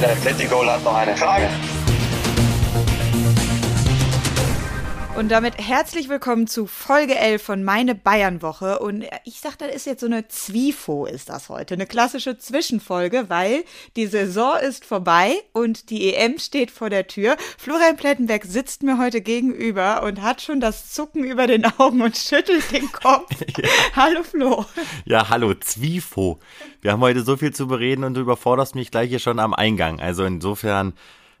Der Atletico hat noch eine Frage. Und damit herzlich willkommen zu Folge 11 von Meine Bayern-Woche. Und ich sag, das ist jetzt so eine Zwifo ist das heute. Eine klassische Zwischenfolge, weil die Saison ist vorbei und die EM steht vor der Tür. Florian Plettenberg sitzt mir heute gegenüber und hat schon das Zucken über den Augen und schüttelt den Kopf. ja. Hallo Flo. Ja, hallo Zwifo. Wir haben heute so viel zu bereden und du überforderst mich gleich hier schon am Eingang. Also insofern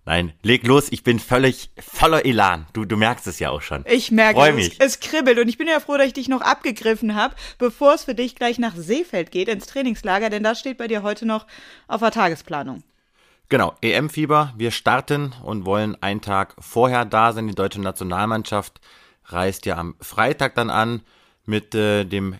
Nein, leg los, ich bin völlig voller Elan. Du, du merkst es ja auch schon. Ich merke Freu es. Es kribbelt und ich bin ja froh, dass ich dich noch abgegriffen habe, bevor es für dich gleich nach Seefeld geht, ins Trainingslager, denn das steht bei dir heute noch auf der Tagesplanung. Genau, EM-Fieber. Wir starten und wollen einen Tag vorher da sein. Die deutsche Nationalmannschaft reist ja am Freitag dann an mit äh, dem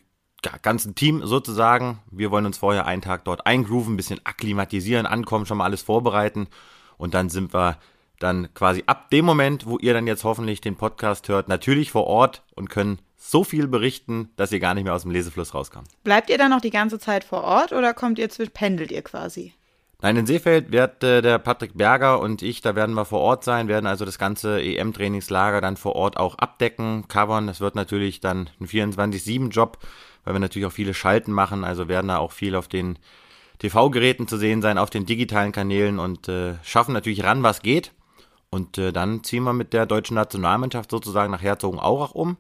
ganzen Team sozusagen. Wir wollen uns vorher einen Tag dort eingrooven, ein bisschen akklimatisieren, ankommen, schon mal alles vorbereiten und dann sind wir dann quasi ab dem Moment, wo ihr dann jetzt hoffentlich den Podcast hört, natürlich vor Ort und können so viel berichten, dass ihr gar nicht mehr aus dem Lesefluss rauskommt. Bleibt ihr dann noch die ganze Zeit vor Ort oder kommt ihr pendelt ihr quasi? Nein, in Seefeld wird äh, der Patrick Berger und ich, da werden wir vor Ort sein, werden also das ganze EM-Trainingslager dann vor Ort auch abdecken, covern. Das wird natürlich dann ein 24-7-Job, weil wir natürlich auch viele Schalten machen, also werden da auch viel auf den TV-Geräten zu sehen sein, auf den digitalen Kanälen und äh, schaffen natürlich ran, was geht. Und äh, dann ziehen wir mit der deutschen Nationalmannschaft sozusagen nach Herzogenaurach um.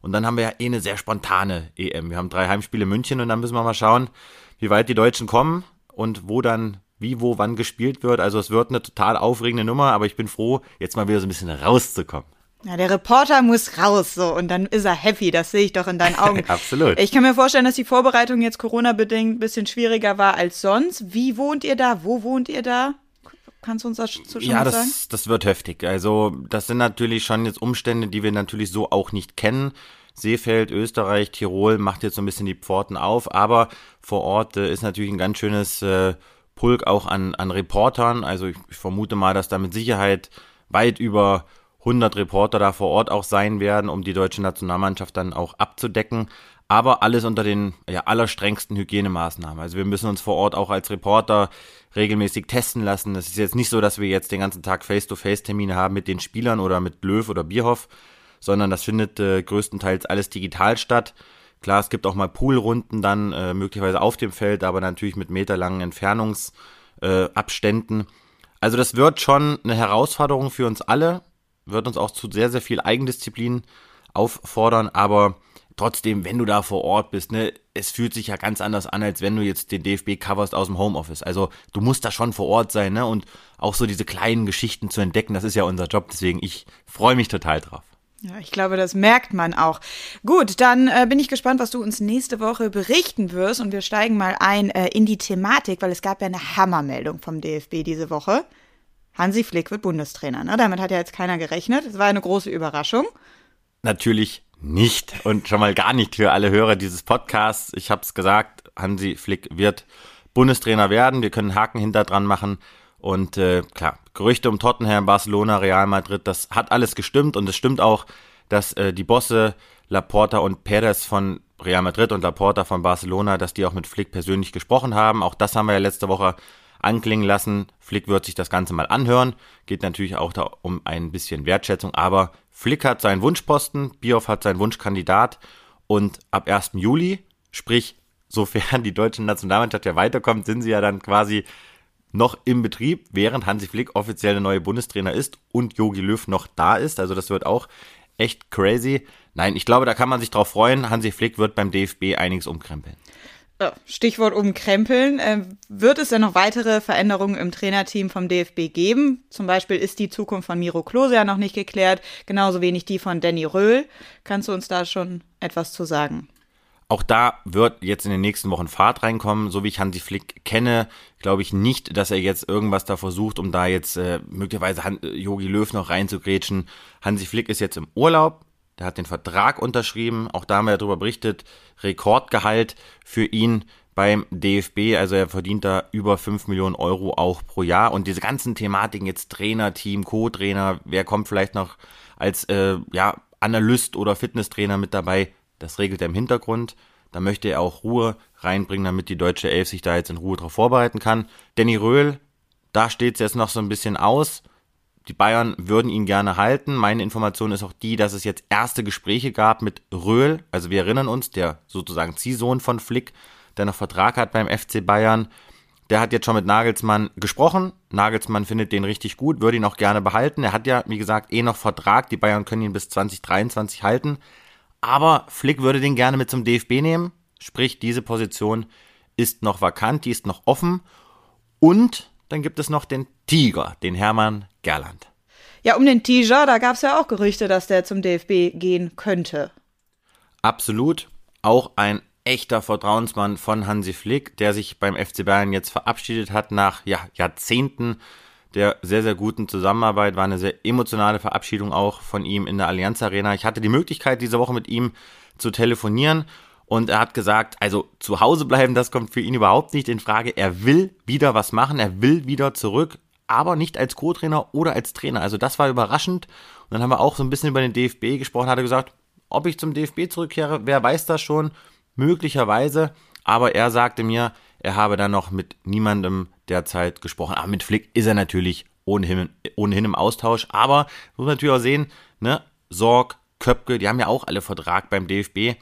Und dann haben wir ja eh eine sehr spontane EM. Wir haben drei Heimspiele München und dann müssen wir mal schauen, wie weit die Deutschen kommen und wo dann wie, wo, wann gespielt wird. Also es wird eine total aufregende Nummer, aber ich bin froh, jetzt mal wieder so ein bisschen rauszukommen. Ja, der Reporter muss raus, so, und dann ist er happy, das sehe ich doch in deinen Augen. Absolut. Ich kann mir vorstellen, dass die Vorbereitung jetzt Corona-bedingt ein bisschen schwieriger war als sonst. Wie wohnt ihr da? Wo wohnt ihr da? Kannst du uns das schon ja, das, sagen? das wird heftig. Also, das sind natürlich schon jetzt Umstände, die wir natürlich so auch nicht kennen. Seefeld, Österreich, Tirol macht jetzt so ein bisschen die Pforten auf, aber vor Ort äh, ist natürlich ein ganz schönes äh, Pulk auch an, an Reportern. Also, ich, ich vermute mal, dass da mit Sicherheit weit über 100 Reporter da vor Ort auch sein werden, um die deutsche Nationalmannschaft dann auch abzudecken. Aber alles unter den ja, allerstrengsten Hygienemaßnahmen. Also wir müssen uns vor Ort auch als Reporter regelmäßig testen lassen. Es ist jetzt nicht so, dass wir jetzt den ganzen Tag Face-to-Face-Termine haben mit den Spielern oder mit Löw oder Bierhoff, sondern das findet äh, größtenteils alles digital statt. Klar, es gibt auch mal Poolrunden dann, äh, möglicherweise auf dem Feld, aber natürlich mit meterlangen Entfernungsabständen. Äh, also das wird schon eine Herausforderung für uns alle wird uns auch zu sehr, sehr viel Eigendisziplin auffordern, aber trotzdem, wenn du da vor Ort bist, ne, es fühlt sich ja ganz anders an, als wenn du jetzt den DFB coverst aus dem Homeoffice. Also du musst da schon vor Ort sein, ne, und auch so diese kleinen Geschichten zu entdecken, das ist ja unser Job, deswegen ich freue mich total drauf. Ja, ich glaube, das merkt man auch. Gut, dann äh, bin ich gespannt, was du uns nächste Woche berichten wirst und wir steigen mal ein äh, in die Thematik, weil es gab ja eine Hammermeldung vom DFB diese Woche. Hansi Flick wird Bundestrainer. Ne? Damit hat ja jetzt keiner gerechnet. Es war eine große Überraschung. Natürlich nicht und schon mal gar nicht für alle Hörer dieses Podcasts. Ich habe es gesagt, Hansi Flick wird Bundestrainer werden. Wir können Haken hinter dran machen. Und äh, klar, Gerüchte um Tottenham, Barcelona, Real Madrid, das hat alles gestimmt und es stimmt auch, dass äh, die Bosse Laporta und Perez von Real Madrid und Laporta von Barcelona, dass die auch mit Flick persönlich gesprochen haben. Auch das haben wir ja letzte Woche anklingen lassen. Flick wird sich das Ganze mal anhören. Geht natürlich auch da um ein bisschen Wertschätzung, aber Flick hat seinen Wunschposten, Bioff hat seinen Wunschkandidat und ab 1. Juli, sprich, sofern die deutsche Nationalmannschaft ja weiterkommt, sind sie ja dann quasi noch im Betrieb, während Hansi Flick offiziell der neue Bundestrainer ist und Jogi Löw noch da ist. Also das wird auch echt crazy. Nein, ich glaube, da kann man sich drauf freuen. Hansi Flick wird beim DFB einiges umkrempeln. Stichwort umkrempeln. Äh, wird es denn noch weitere Veränderungen im Trainerteam vom DFB geben? Zum Beispiel ist die Zukunft von Miro Klose ja noch nicht geklärt, genauso wenig die von Danny Röhl. Kannst du uns da schon etwas zu sagen? Auch da wird jetzt in den nächsten Wochen Fahrt reinkommen. So wie ich Hansi Flick kenne, glaube ich nicht, dass er jetzt irgendwas da versucht, um da jetzt äh, möglicherweise Jogi Löw noch reinzugrätschen. Hansi Flick ist jetzt im Urlaub, der hat den Vertrag unterschrieben. Auch da haben wir darüber berichtet. Rekordgehalt für ihn beim DFB. Also er verdient da über 5 Millionen Euro auch pro Jahr. Und diese ganzen Thematiken jetzt Trainer, Team, Co-Trainer, wer kommt vielleicht noch als äh, ja, Analyst oder Fitnesstrainer mit dabei, das regelt er im Hintergrund. Da möchte er auch Ruhe reinbringen, damit die deutsche Elf sich da jetzt in Ruhe darauf vorbereiten kann. Danny Röhl, Da steht es jetzt noch so ein bisschen aus. Die Bayern würden ihn gerne halten. Meine Information ist auch die, dass es jetzt erste Gespräche gab mit Röhl. Also wir erinnern uns, der sozusagen Ziehsohn von Flick, der noch Vertrag hat beim FC Bayern. Der hat jetzt schon mit Nagelsmann gesprochen. Nagelsmann findet den richtig gut, würde ihn auch gerne behalten. Er hat ja, wie gesagt, eh noch Vertrag. Die Bayern können ihn bis 2023 halten. Aber Flick würde den gerne mit zum DFB nehmen. Sprich, diese Position ist noch vakant, die ist noch offen. Und dann gibt es noch den Tiger, den Hermann Gerland. Ja, um den Tiger, da gab es ja auch Gerüchte, dass der zum DFB gehen könnte. Absolut. Auch ein echter Vertrauensmann von Hansi Flick, der sich beim FC Bayern jetzt verabschiedet hat nach ja, Jahrzehnten der sehr, sehr guten Zusammenarbeit. War eine sehr emotionale Verabschiedung auch von ihm in der Allianz Arena. Ich hatte die Möglichkeit, diese Woche mit ihm zu telefonieren und er hat gesagt, also zu Hause bleiben, das kommt für ihn überhaupt nicht in Frage. Er will wieder was machen, er will wieder zurück, aber nicht als Co-Trainer oder als Trainer. Also das war überraschend. Und dann haben wir auch so ein bisschen über den DFB gesprochen, hat er gesagt, ob ich zum DFB zurückkehre, wer weiß das schon möglicherweise, aber er sagte mir, er habe dann noch mit niemandem derzeit gesprochen. Aber mit Flick ist er natürlich ohnehin, ohnehin im Austausch. Aber muss man natürlich auch sehen, ne, Sorg, Köpke, die haben ja auch alle Vertrag beim DFB.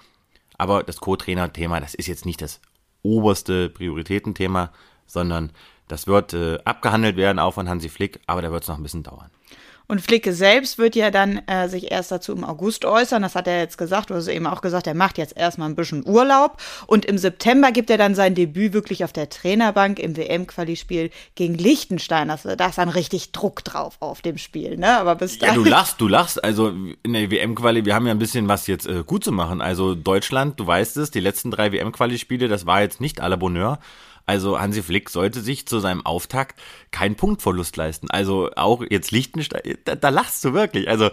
Aber das Co-Trainer-Thema, das ist jetzt nicht das oberste Prioritätenthema, sondern das wird äh, abgehandelt werden, auch von Hansi Flick, aber da wird es noch ein bisschen dauern. Und Flicke selbst wird ja dann äh, sich erst dazu im August äußern. Das hat er jetzt gesagt. Du hast eben auch gesagt, er macht jetzt erstmal ein bisschen Urlaub. Und im September gibt er dann sein Debüt wirklich auf der Trainerbank im WM-Quali-Spiel gegen Liechtenstein. Das, da ist dann richtig Druck drauf auf dem Spiel, ne? Aber bis dahin. Ja, du lachst, du lachst. Also in der WM-Quali, wir haben ja ein bisschen was jetzt äh, gut zu machen. Also Deutschland, du weißt es, die letzten drei WM-Quali-Spiele, das war jetzt nicht à la Bonheur. Also Hansi Flick sollte sich zu seinem Auftakt keinen Punktverlust leisten. Also auch jetzt Liechtenstein, da, da lachst du wirklich. Also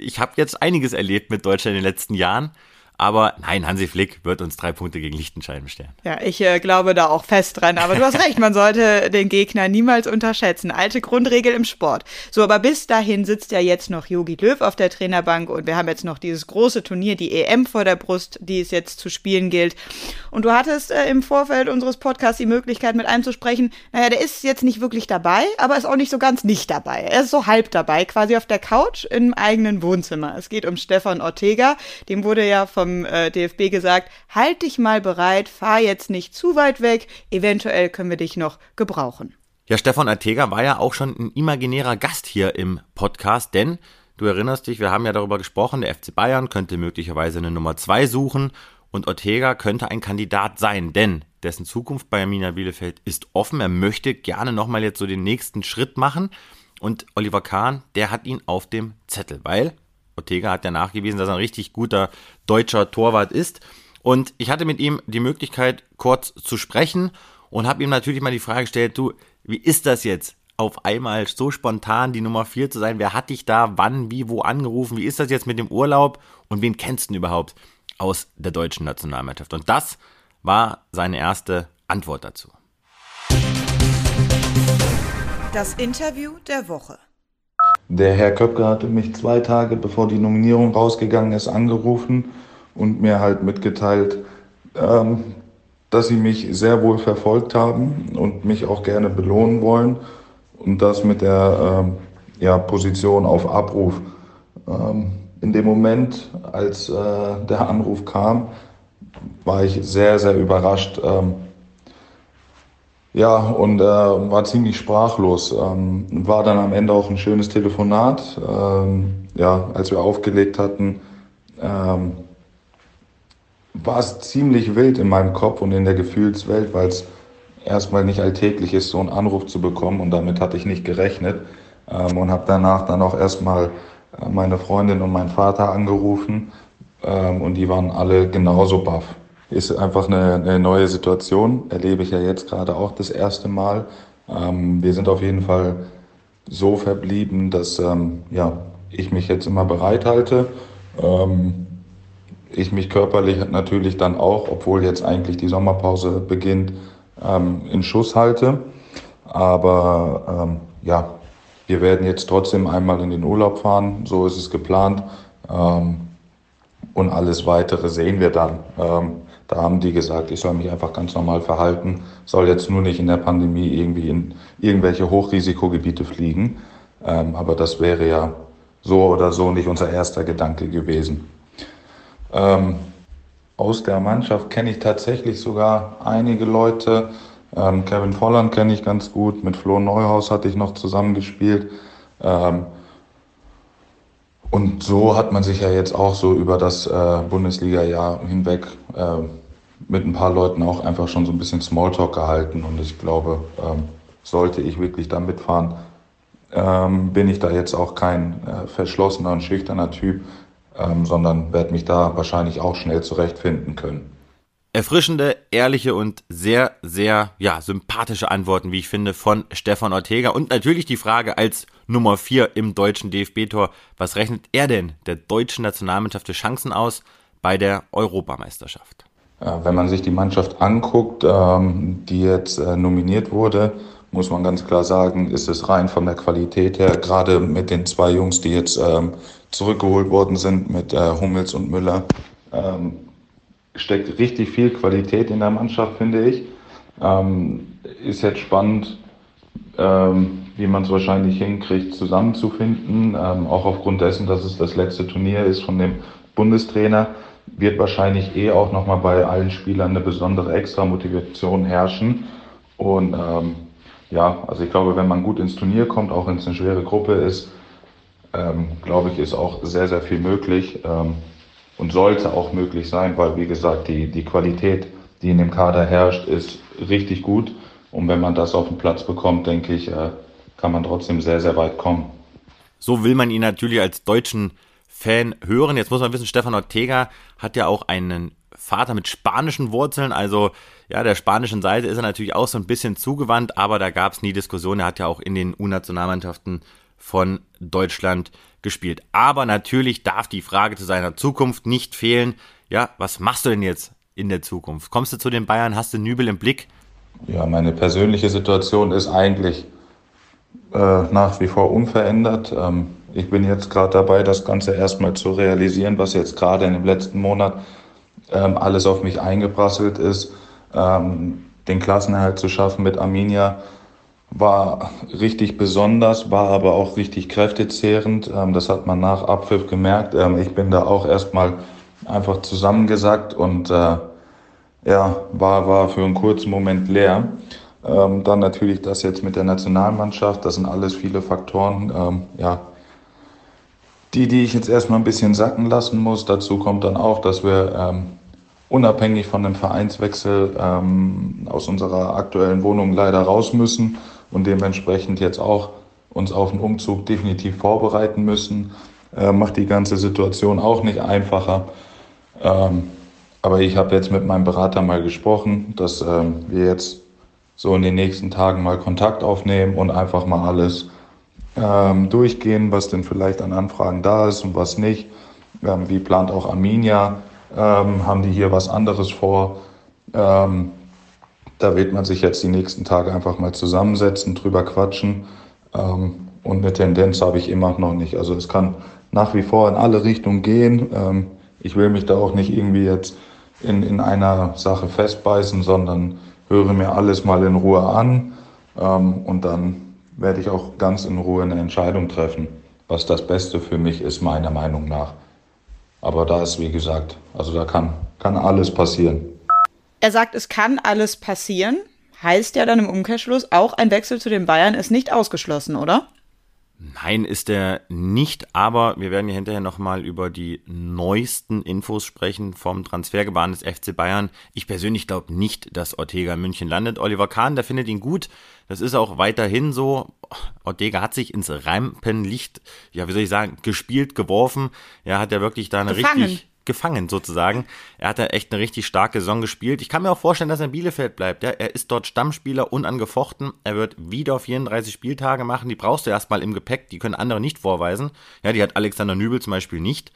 ich habe jetzt einiges erlebt mit Deutschland in den letzten Jahren. Aber nein, Hansi Flick wird uns drei Punkte gegen Liechtenstein bestellen. Ja, ich äh, glaube da auch fest dran. Aber du hast recht, man sollte den Gegner niemals unterschätzen. Alte Grundregel im Sport. So, aber bis dahin sitzt ja jetzt noch Jogi Löw auf der Trainerbank und wir haben jetzt noch dieses große Turnier, die EM vor der Brust, die es jetzt zu spielen gilt. Und du hattest äh, im Vorfeld unseres Podcasts die Möglichkeit, mit einem zu sprechen. Naja, der ist jetzt nicht wirklich dabei, aber ist auch nicht so ganz nicht dabei. Er ist so halb dabei, quasi auf der Couch im eigenen Wohnzimmer. Es geht um Stefan Ortega. Dem wurde ja vom vom äh, DFB gesagt, halt dich mal bereit, fahr jetzt nicht zu weit weg, eventuell können wir dich noch gebrauchen. Ja, Stefan Ortega war ja auch schon ein imaginärer Gast hier im Podcast, denn du erinnerst dich, wir haben ja darüber gesprochen, der FC Bayern könnte möglicherweise eine Nummer zwei suchen und Ortega könnte ein Kandidat sein, denn dessen Zukunft bei Arminia Bielefeld ist offen. Er möchte gerne nochmal jetzt so den nächsten Schritt machen. Und Oliver Kahn, der hat ihn auf dem Zettel, weil Ortega hat ja nachgewiesen, dass er ein richtig guter deutscher Torwart ist. Und ich hatte mit ihm die Möglichkeit, kurz zu sprechen und habe ihm natürlich mal die Frage gestellt, du, wie ist das jetzt? Auf einmal so spontan die Nummer 4 zu sein. Wer hat dich da wann, wie, wo angerufen? Wie ist das jetzt mit dem Urlaub? Und wen kennst du überhaupt aus der deutschen Nationalmannschaft? Und das war seine erste Antwort dazu. Das Interview der Woche. Der Herr Köpke hatte mich zwei Tage bevor die Nominierung rausgegangen ist angerufen und mir halt mitgeteilt, ähm, dass sie mich sehr wohl verfolgt haben und mich auch gerne belohnen wollen und das mit der ähm, ja, Position auf Abruf. Ähm, in dem Moment, als äh, der Anruf kam, war ich sehr, sehr überrascht. Ähm, ja, und äh, war ziemlich sprachlos. Ähm, war dann am Ende auch ein schönes Telefonat. Ähm, ja, als wir aufgelegt hatten, ähm, war es ziemlich wild in meinem Kopf und in der Gefühlswelt, weil es erstmal nicht alltäglich ist, so einen Anruf zu bekommen und damit hatte ich nicht gerechnet. Ähm, und habe danach dann auch erstmal äh, meine Freundin und meinen Vater angerufen ähm, und die waren alle genauso baff ist einfach eine, eine neue Situation. Erlebe ich ja jetzt gerade auch das erste Mal. Ähm, wir sind auf jeden Fall so verblieben, dass ähm, ja, ich mich jetzt immer bereit halte. Ähm, ich mich körperlich natürlich dann auch, obwohl jetzt eigentlich die Sommerpause beginnt, ähm, in Schuss halte. Aber ähm, ja, wir werden jetzt trotzdem einmal in den Urlaub fahren, so ist es geplant. Ähm, und alles weitere sehen wir dann. Da haben die gesagt, ich soll mich einfach ganz normal verhalten, soll jetzt nur nicht in der Pandemie irgendwie in irgendwelche Hochrisikogebiete fliegen. Ähm, aber das wäre ja so oder so nicht unser erster Gedanke gewesen. Ähm, aus der Mannschaft kenne ich tatsächlich sogar einige Leute. Ähm, Kevin Volland kenne ich ganz gut. Mit Flo Neuhaus hatte ich noch zusammengespielt. Ähm, und so hat man sich ja jetzt auch so über das äh, Bundesliga-Jahr hinweg äh, mit ein paar Leuten auch einfach schon so ein bisschen Smalltalk gehalten. Und ich glaube, ähm, sollte ich wirklich da mitfahren, ähm, bin ich da jetzt auch kein äh, verschlossener und schüchterner Typ, ähm, sondern werde mich da wahrscheinlich auch schnell zurechtfinden können. Erfrischende, ehrliche und sehr, sehr, ja, sympathische Antworten, wie ich finde, von Stefan Ortega. Und natürlich die Frage als Nummer 4 im deutschen DFB-Tor, was rechnet er denn der deutschen Nationalmannschaft für Chancen aus bei der Europameisterschaft? Wenn man sich die Mannschaft anguckt, ähm, die jetzt äh, nominiert wurde, muss man ganz klar sagen, ist es rein von der Qualität her, gerade mit den zwei Jungs, die jetzt ähm, zurückgeholt worden sind, mit äh, Hummels und Müller, ähm, steckt richtig viel Qualität in der Mannschaft, finde ich. Ähm, ist jetzt spannend, ähm, wie man es wahrscheinlich hinkriegt, zusammenzufinden. Ähm, auch aufgrund dessen, dass es das letzte Turnier ist von dem Bundestrainer, wird wahrscheinlich eh auch nochmal bei allen Spielern eine besondere Extra-Motivation herrschen. Und ähm, ja, also ich glaube, wenn man gut ins Turnier kommt, auch wenn es eine schwere Gruppe ist, ähm, glaube ich, ist auch sehr, sehr viel möglich. Und sollte auch möglich sein, weil wie gesagt, die, die Qualität, die in dem Kader herrscht, ist richtig gut. Und wenn man das auf den Platz bekommt, denke ich, äh, kann man trotzdem sehr, sehr weit kommen. So will man ihn natürlich als deutschen Fan hören. Jetzt muss man wissen, Stefan Ortega hat ja auch einen Vater mit spanischen Wurzeln, also ja, der spanischen Seite ist er natürlich auch so ein bisschen zugewandt, aber da gab es nie Diskussion. Er hat ja auch in den U-Nationalmannschaften von Deutschland gespielt. Aber natürlich darf die Frage zu seiner Zukunft nicht fehlen. Ja, was machst du denn jetzt in der Zukunft? Kommst du zu den Bayern? Hast du Nübel im Blick? Ja, meine persönliche Situation ist eigentlich äh, nach wie vor unverändert. Ähm, ich bin jetzt gerade dabei, das Ganze erstmal zu realisieren, was jetzt gerade in dem letzten Monat ähm, alles auf mich eingeprasselt ist. Ähm, den Klassenerhalt zu schaffen mit Arminia war richtig besonders, war aber auch richtig kräftezehrend. Ähm, das hat man nach Abpfiff gemerkt. Ähm, ich bin da auch erstmal einfach zusammengesackt und äh, ja, war, war für einen kurzen Moment leer. Ähm, dann natürlich das jetzt mit der Nationalmannschaft, das sind alles viele Faktoren, ähm, ja, die, die ich jetzt erstmal ein bisschen sacken lassen muss. Dazu kommt dann auch, dass wir ähm, unabhängig von dem Vereinswechsel ähm, aus unserer aktuellen Wohnung leider raus müssen und dementsprechend jetzt auch uns auf den Umzug definitiv vorbereiten müssen. Äh, macht die ganze Situation auch nicht einfacher. Ähm, aber ich habe jetzt mit meinem Berater mal gesprochen, dass ähm, wir jetzt so in den nächsten Tagen mal Kontakt aufnehmen und einfach mal alles ähm, durchgehen, was denn vielleicht an Anfragen da ist und was nicht. Ähm, wie plant auch Arminia? Ähm, haben die hier was anderes vor? Ähm, da wird man sich jetzt die nächsten Tage einfach mal zusammensetzen, drüber quatschen. Ähm, und eine Tendenz habe ich immer noch nicht. Also es kann nach wie vor in alle Richtungen gehen. Ähm, ich will mich da auch nicht irgendwie jetzt in, in einer Sache festbeißen, sondern höre mir alles mal in Ruhe an. Ähm, und dann werde ich auch ganz in Ruhe eine Entscheidung treffen, was das Beste für mich ist, meiner Meinung nach. Aber da ist, wie gesagt, also da kann, kann alles passieren. Er sagt, es kann alles passieren. Heißt ja dann im Umkehrschluss, auch ein Wechsel zu den Bayern ist nicht ausgeschlossen, oder? Nein, ist er nicht, aber wir werden ja hinterher nochmal über die neuesten Infos sprechen vom Transfergebaren des FC Bayern. Ich persönlich glaube nicht, dass Ortega in München landet. Oliver Kahn, der findet ihn gut. Das ist auch weiterhin so. Ortega hat sich ins Rampenlicht, ja, wie soll ich sagen, gespielt, geworfen. Er hat ja wirklich da eine Gefangen. richtig gefangen sozusagen. Er hat da echt eine richtig starke Saison gespielt. Ich kann mir auch vorstellen, dass er in Bielefeld bleibt. Ja, er ist dort Stammspieler, unangefochten. Er wird wieder 34 Spieltage machen. Die brauchst du erstmal im Gepäck. Die können andere nicht vorweisen. Ja, die hat Alexander Nübel zum Beispiel nicht.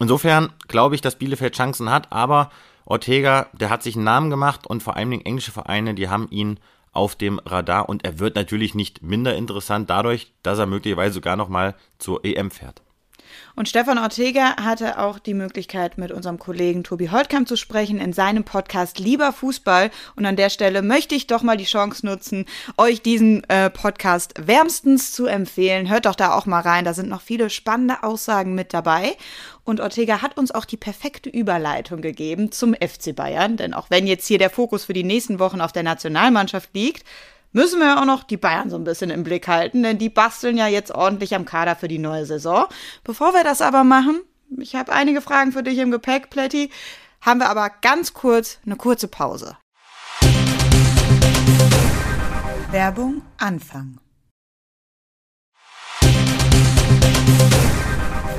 Insofern glaube ich, dass Bielefeld Chancen hat, aber Ortega, der hat sich einen Namen gemacht und vor allen Dingen englische Vereine, die haben ihn auf dem Radar und er wird natürlich nicht minder interessant dadurch, dass er möglicherweise sogar nochmal zur EM fährt. Und Stefan Ortega hatte auch die Möglichkeit, mit unserem Kollegen Tobi Holtkamp zu sprechen in seinem Podcast Lieber Fußball. Und an der Stelle möchte ich doch mal die Chance nutzen, euch diesen äh, Podcast wärmstens zu empfehlen. Hört doch da auch mal rein. Da sind noch viele spannende Aussagen mit dabei. Und Ortega hat uns auch die perfekte Überleitung gegeben zum FC Bayern. Denn auch wenn jetzt hier der Fokus für die nächsten Wochen auf der Nationalmannschaft liegt, müssen wir ja auch noch die Bayern so ein bisschen im Blick halten, denn die basteln ja jetzt ordentlich am Kader für die neue Saison. Bevor wir das aber machen, ich habe einige Fragen für dich im Gepäck, Plätti, haben wir aber ganz kurz eine kurze Pause. Werbung Anfang.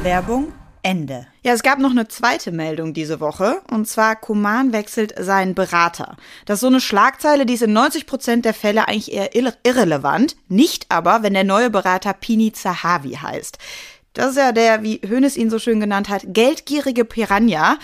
Werbung Ende. Ja, es gab noch eine zweite Meldung diese Woche und zwar Kuman wechselt seinen Berater. Das ist so eine Schlagzeile, die ist in 90 Prozent der Fälle eigentlich eher irre irrelevant, nicht aber, wenn der neue Berater Pini Zahavi heißt. Das ist ja der, wie Hönes ihn so schön genannt hat, geldgierige Piranha.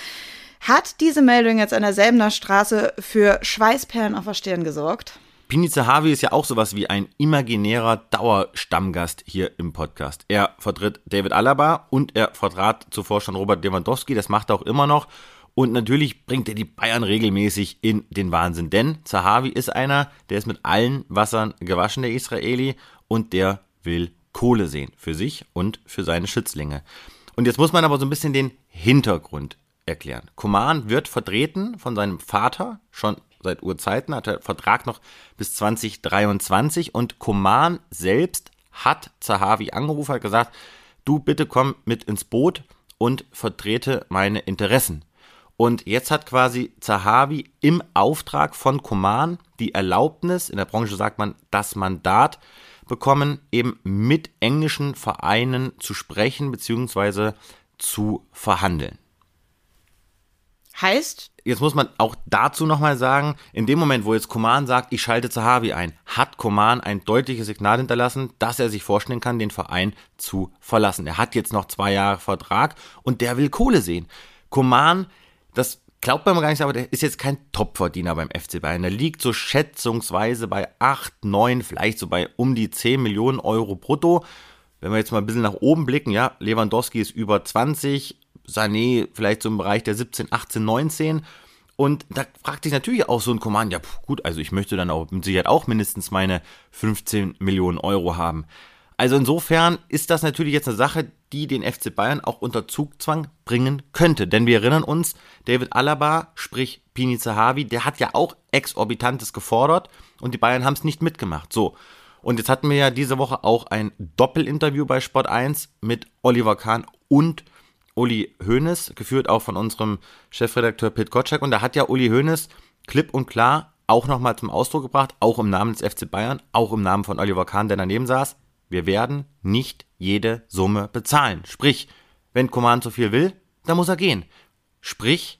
Hat diese Meldung jetzt an der Selbener Straße für Schweißperlen auf der Stirn gesorgt? Pini Zahavi ist ja auch sowas wie ein imaginärer Dauerstammgast hier im Podcast. Er vertritt David Alaba und er vertrat zuvor schon Robert Lewandowski, das macht er auch immer noch. Und natürlich bringt er die Bayern regelmäßig in den Wahnsinn, denn Zahavi ist einer, der ist mit allen Wassern gewaschen, der Israeli, und der will Kohle sehen für sich und für seine Schützlinge. Und jetzt muss man aber so ein bisschen den Hintergrund erklären. Kuman wird vertreten von seinem Vater schon seit Urzeiten, hat der Vertrag noch bis 2023 und Koman selbst hat Zahavi angerufen, hat gesagt, du bitte komm mit ins Boot und vertrete meine Interessen. Und jetzt hat quasi Zahavi im Auftrag von Koman die Erlaubnis, in der Branche sagt man das Mandat, bekommen, eben mit englischen Vereinen zu sprechen bzw. zu verhandeln. Heißt? Jetzt muss man auch dazu nochmal sagen, in dem Moment, wo jetzt Koman sagt, ich schalte Zahavi ein, hat Koman ein deutliches Signal hinterlassen, dass er sich vorstellen kann, den Verein zu verlassen. Er hat jetzt noch zwei Jahre Vertrag und der will Kohle sehen. Koman, das glaubt man gar nicht, aber der ist jetzt kein Topverdiener beim FC Bayern. Der liegt so schätzungsweise bei 8, 9, vielleicht so bei um die 10 Millionen Euro brutto. Wenn wir jetzt mal ein bisschen nach oben blicken, ja, Lewandowski ist über 20, Sané vielleicht so im Bereich der 17, 18, 19. Und da fragt sich natürlich auch so ein Command, ja gut, also ich möchte dann auch mit Sicherheit auch mindestens meine 15 Millionen Euro haben. Also insofern ist das natürlich jetzt eine Sache, die den FC Bayern auch unter Zugzwang bringen könnte. Denn wir erinnern uns, David Alaba, sprich Pini Zahavi, der hat ja auch exorbitantes gefordert und die Bayern haben es nicht mitgemacht. So. Und jetzt hatten wir ja diese Woche auch ein Doppelinterview bei Sport 1 mit Oliver Kahn und Uli Hoeneß, geführt auch von unserem Chefredakteur Pit Gottschalk. Und da hat ja Uli Hoeneß klipp und klar auch nochmal zum Ausdruck gebracht, auch im Namen des FC Bayern, auch im Namen von Oliver Kahn, der daneben saß, wir werden nicht jede Summe bezahlen. Sprich, wenn Coman zu viel will, dann muss er gehen. Sprich,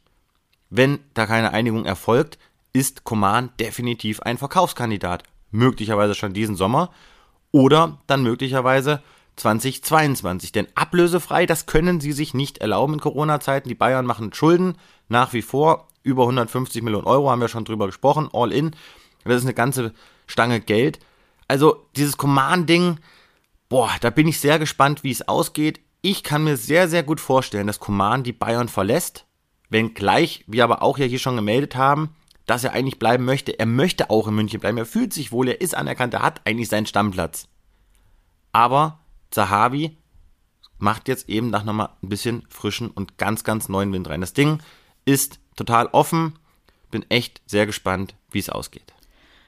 wenn da keine Einigung erfolgt, ist Coman definitiv ein Verkaufskandidat. Möglicherweise schon diesen Sommer oder dann möglicherweise 2022. Denn ablösefrei, das können sie sich nicht erlauben in Corona-Zeiten. Die Bayern machen Schulden nach wie vor. Über 150 Millionen Euro haben wir schon drüber gesprochen, all in. Das ist eine ganze Stange Geld. Also dieses Command-Ding, boah, da bin ich sehr gespannt, wie es ausgeht. Ich kann mir sehr, sehr gut vorstellen, dass Command die Bayern verlässt. Wenngleich wir aber auch ja hier schon gemeldet haben, dass er eigentlich bleiben möchte. Er möchte auch in München bleiben. Er fühlt sich wohl, er ist anerkannt, er hat eigentlich seinen Stammplatz. Aber Zahavi macht jetzt eben nach nochmal ein bisschen frischen und ganz, ganz neuen Wind rein. Das Ding ist total offen. Bin echt sehr gespannt, wie es ausgeht.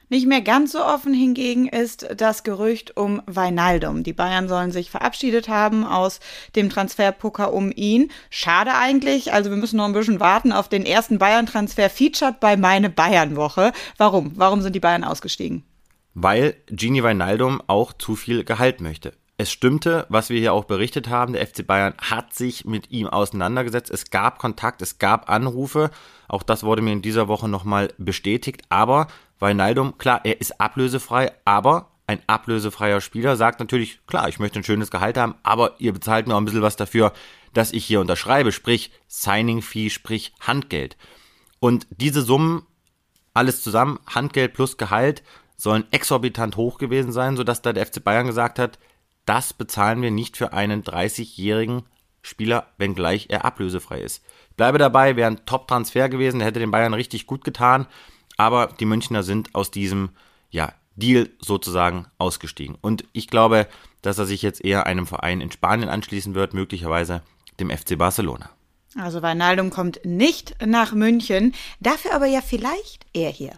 Nicht mehr ganz so offen hingegen ist das Gerücht um Weinaldum. Die Bayern sollen sich verabschiedet haben aus dem Transferpoker um ihn. Schade eigentlich. Also wir müssen noch ein bisschen warten auf den ersten Bayern-Transfer featured bei meine Bayern-Woche. Warum? Warum sind die Bayern ausgestiegen? Weil Gini Weinaldum auch zu viel Gehalt möchte. Es stimmte, was wir hier auch berichtet haben, der FC Bayern hat sich mit ihm auseinandergesetzt. Es gab Kontakt, es gab Anrufe. Auch das wurde mir in dieser Woche nochmal bestätigt. Aber Weinaldum, klar, er ist ablösefrei, aber ein ablösefreier Spieler sagt natürlich, klar, ich möchte ein schönes Gehalt haben, aber ihr bezahlt mir auch ein bisschen was dafür, dass ich hier unterschreibe, sprich Signing Fee, sprich Handgeld. Und diese Summen, alles zusammen, Handgeld plus Gehalt, sollen exorbitant hoch gewesen sein, sodass da der FC Bayern gesagt hat, das bezahlen wir nicht für einen 30-jährigen Spieler, wenngleich er ablösefrei ist. Ich bleibe dabei, wäre ein Top-Transfer gewesen, der hätte den Bayern richtig gut getan, aber die Münchner sind aus diesem ja, Deal sozusagen ausgestiegen. Und ich glaube, dass er sich jetzt eher einem Verein in Spanien anschließen wird, möglicherweise dem FC Barcelona. Also Weinaldum kommt nicht nach München, dafür aber ja vielleicht er hier.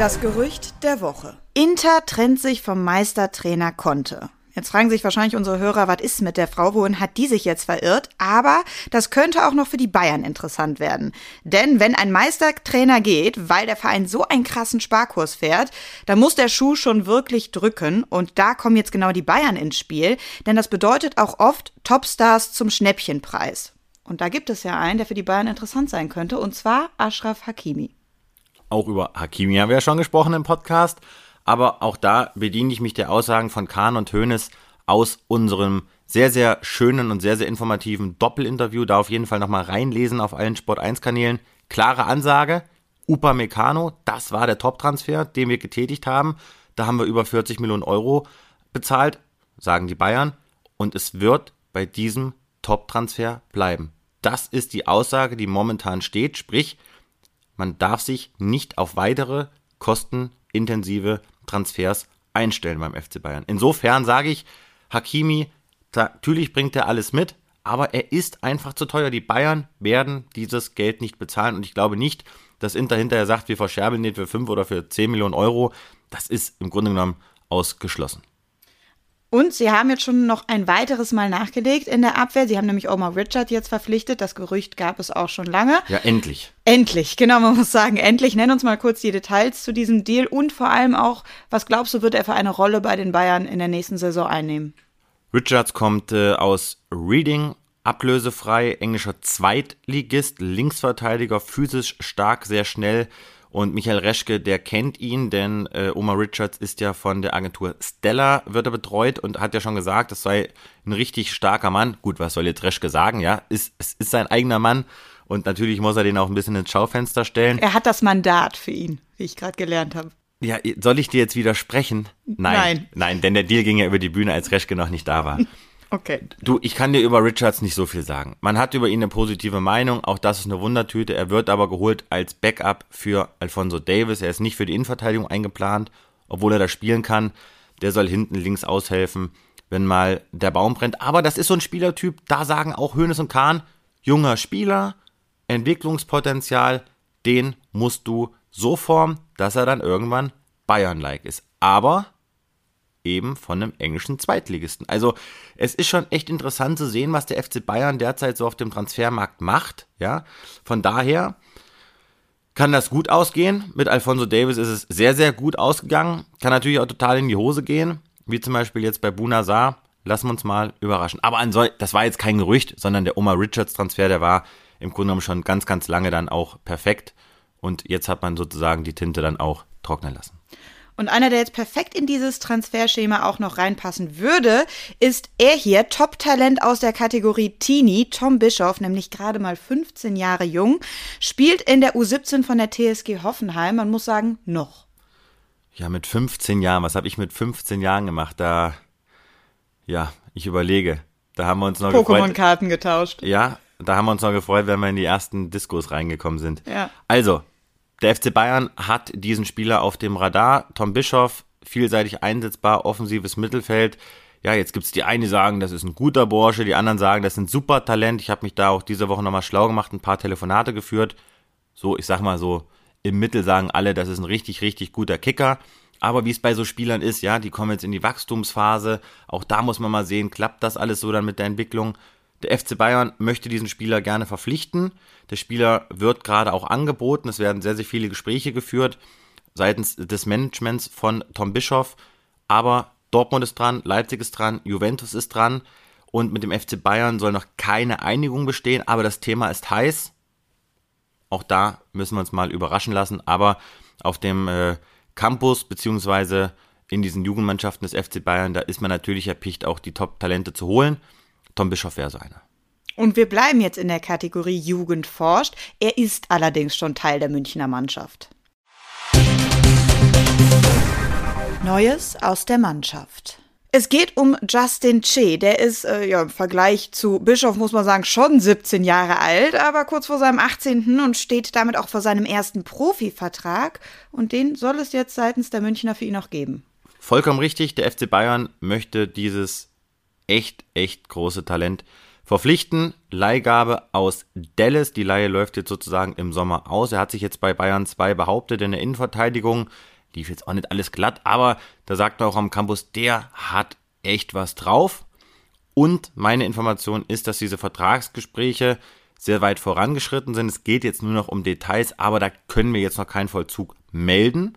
Das Gerücht der Woche. Inter trennt sich vom Meistertrainer Conte. Jetzt fragen sich wahrscheinlich unsere Hörer, was ist mit der Frau? Wohin hat die sich jetzt verirrt? Aber das könnte auch noch für die Bayern interessant werden. Denn wenn ein Meistertrainer geht, weil der Verein so einen krassen Sparkurs fährt, dann muss der Schuh schon wirklich drücken. Und da kommen jetzt genau die Bayern ins Spiel. Denn das bedeutet auch oft Topstars zum Schnäppchenpreis. Und da gibt es ja einen, der für die Bayern interessant sein könnte. Und zwar Ashraf Hakimi. Auch über Hakimi haben wir ja schon gesprochen im Podcast. Aber auch da bediene ich mich der Aussagen von Kahn und Hoeneß aus unserem sehr, sehr schönen und sehr, sehr informativen Doppelinterview. Da auf jeden Fall nochmal reinlesen auf allen Sport 1 Kanälen. Klare Ansage. Upamecano, das war der Top-Transfer, den wir getätigt haben. Da haben wir über 40 Millionen Euro bezahlt, sagen die Bayern. Und es wird bei diesem Top-Transfer bleiben. Das ist die Aussage, die momentan steht. Sprich, man darf sich nicht auf weitere kostenintensive Transfers einstellen beim FC Bayern. Insofern sage ich, Hakimi, natürlich bringt er alles mit, aber er ist einfach zu teuer. Die Bayern werden dieses Geld nicht bezahlen und ich glaube nicht, dass Inter hinterher sagt, wir verscherbeln den für 5 oder für 10 Millionen Euro. Das ist im Grunde genommen ausgeschlossen. Und sie haben jetzt schon noch ein weiteres Mal nachgelegt in der Abwehr. Sie haben nämlich Omar Richard jetzt verpflichtet. Das Gerücht gab es auch schon lange. Ja, endlich. Endlich, genau, man muss sagen, endlich. Nenn uns mal kurz die Details zu diesem Deal und vor allem auch, was glaubst du, wird er für eine Rolle bei den Bayern in der nächsten Saison einnehmen? Richards kommt äh, aus Reading, ablösefrei, englischer Zweitligist, Linksverteidiger, physisch stark, sehr schnell und Michael Reschke, der kennt ihn, denn äh, Omar Richards ist ja von der Agentur Stella, wird er betreut und hat ja schon gesagt, das sei ein richtig starker Mann. Gut, was soll jetzt Reschke sagen, ja? Ist, es ist sein eigener Mann und natürlich muss er den auch ein bisschen ins Schaufenster stellen. Er hat das Mandat für ihn, wie ich gerade gelernt habe. Ja, soll ich dir jetzt widersprechen? Nein. Nein. Nein, denn der Deal ging ja über die Bühne, als Reschke noch nicht da war. Okay. Du, ich kann dir über Richards nicht so viel sagen. Man hat über ihn eine positive Meinung, auch das ist eine Wundertüte. Er wird aber geholt als Backup für Alfonso Davis. Er ist nicht für die Innenverteidigung eingeplant, obwohl er da spielen kann. Der soll hinten links aushelfen, wenn mal der Baum brennt. Aber das ist so ein Spielertyp, da sagen auch Hönes und Kahn, junger Spieler, Entwicklungspotenzial, den musst du so formen, dass er dann irgendwann Bayern-like ist. Aber eben von einem englischen Zweitligisten. Also es ist schon echt interessant zu sehen, was der FC Bayern derzeit so auf dem Transfermarkt macht. Ja, von daher kann das gut ausgehen. Mit Alfonso Davis ist es sehr, sehr gut ausgegangen. Kann natürlich auch total in die Hose gehen, wie zum Beispiel jetzt bei Bunazar. Lassen wir uns mal überraschen. Aber das war jetzt kein Gerücht, sondern der Omar Richards Transfer, der war im Grunde genommen schon ganz, ganz lange dann auch perfekt. Und jetzt hat man sozusagen die Tinte dann auch trocknen lassen. Und einer, der jetzt perfekt in dieses Transferschema auch noch reinpassen würde, ist er hier, Top-Talent aus der Kategorie Teenie, Tom Bischoff, nämlich gerade mal 15 Jahre jung, spielt in der U17 von der TSG Hoffenheim. Man muss sagen, noch. Ja, mit 15 Jahren, was habe ich mit 15 Jahren gemacht? Da, ja, ich überlege. Da haben wir uns noch Pokémon-Karten getauscht. Ja, da haben wir uns noch gefreut, wenn wir in die ersten Diskos reingekommen sind. Ja. Also, der FC Bayern hat diesen Spieler auf dem Radar. Tom Bischoff, vielseitig einsetzbar, offensives Mittelfeld. Ja, jetzt gibt's die einen, die sagen, das ist ein guter Bursche, die anderen sagen, das ist ein super Talent. Ich habe mich da auch diese Woche nochmal schlau gemacht, ein paar Telefonate geführt. So, ich sag mal so, im Mittel sagen alle, das ist ein richtig, richtig guter Kicker. Aber wie es bei so Spielern ist, ja, die kommen jetzt in die Wachstumsphase. Auch da muss man mal sehen, klappt das alles so dann mit der Entwicklung. Der FC Bayern möchte diesen Spieler gerne verpflichten. Der Spieler wird gerade auch angeboten. Es werden sehr, sehr viele Gespräche geführt seitens des Managements von Tom Bischoff. Aber Dortmund ist dran, Leipzig ist dran, Juventus ist dran. Und mit dem FC Bayern soll noch keine Einigung bestehen. Aber das Thema ist heiß. Auch da müssen wir uns mal überraschen lassen. Aber auf dem äh, Campus beziehungsweise in diesen Jugendmannschaften des FC Bayern, da ist man natürlich erpicht, auch die Top-Talente zu holen. Tom Bischoff wäre so einer. Und wir bleiben jetzt in der Kategorie Jugend forscht. Er ist allerdings schon Teil der Münchner Mannschaft. Neues aus der Mannschaft. Es geht um Justin Che. Der ist äh, ja, im Vergleich zu Bischof, muss man sagen, schon 17 Jahre alt, aber kurz vor seinem 18. und steht damit auch vor seinem ersten Profivertrag. Und den soll es jetzt seitens der Münchner für ihn auch geben. Vollkommen richtig. Der FC Bayern möchte dieses echt, echt große Talent verpflichten. Leihgabe aus Dallas. Die Leihe läuft jetzt sozusagen im Sommer aus. Er hat sich jetzt bei Bayern 2 behauptet in der Innenverteidigung lief jetzt auch nicht alles glatt, aber da sagt er auch am Campus, der hat echt was drauf. Und meine Information ist, dass diese Vertragsgespräche sehr weit vorangeschritten sind. Es geht jetzt nur noch um Details, aber da können wir jetzt noch keinen Vollzug melden.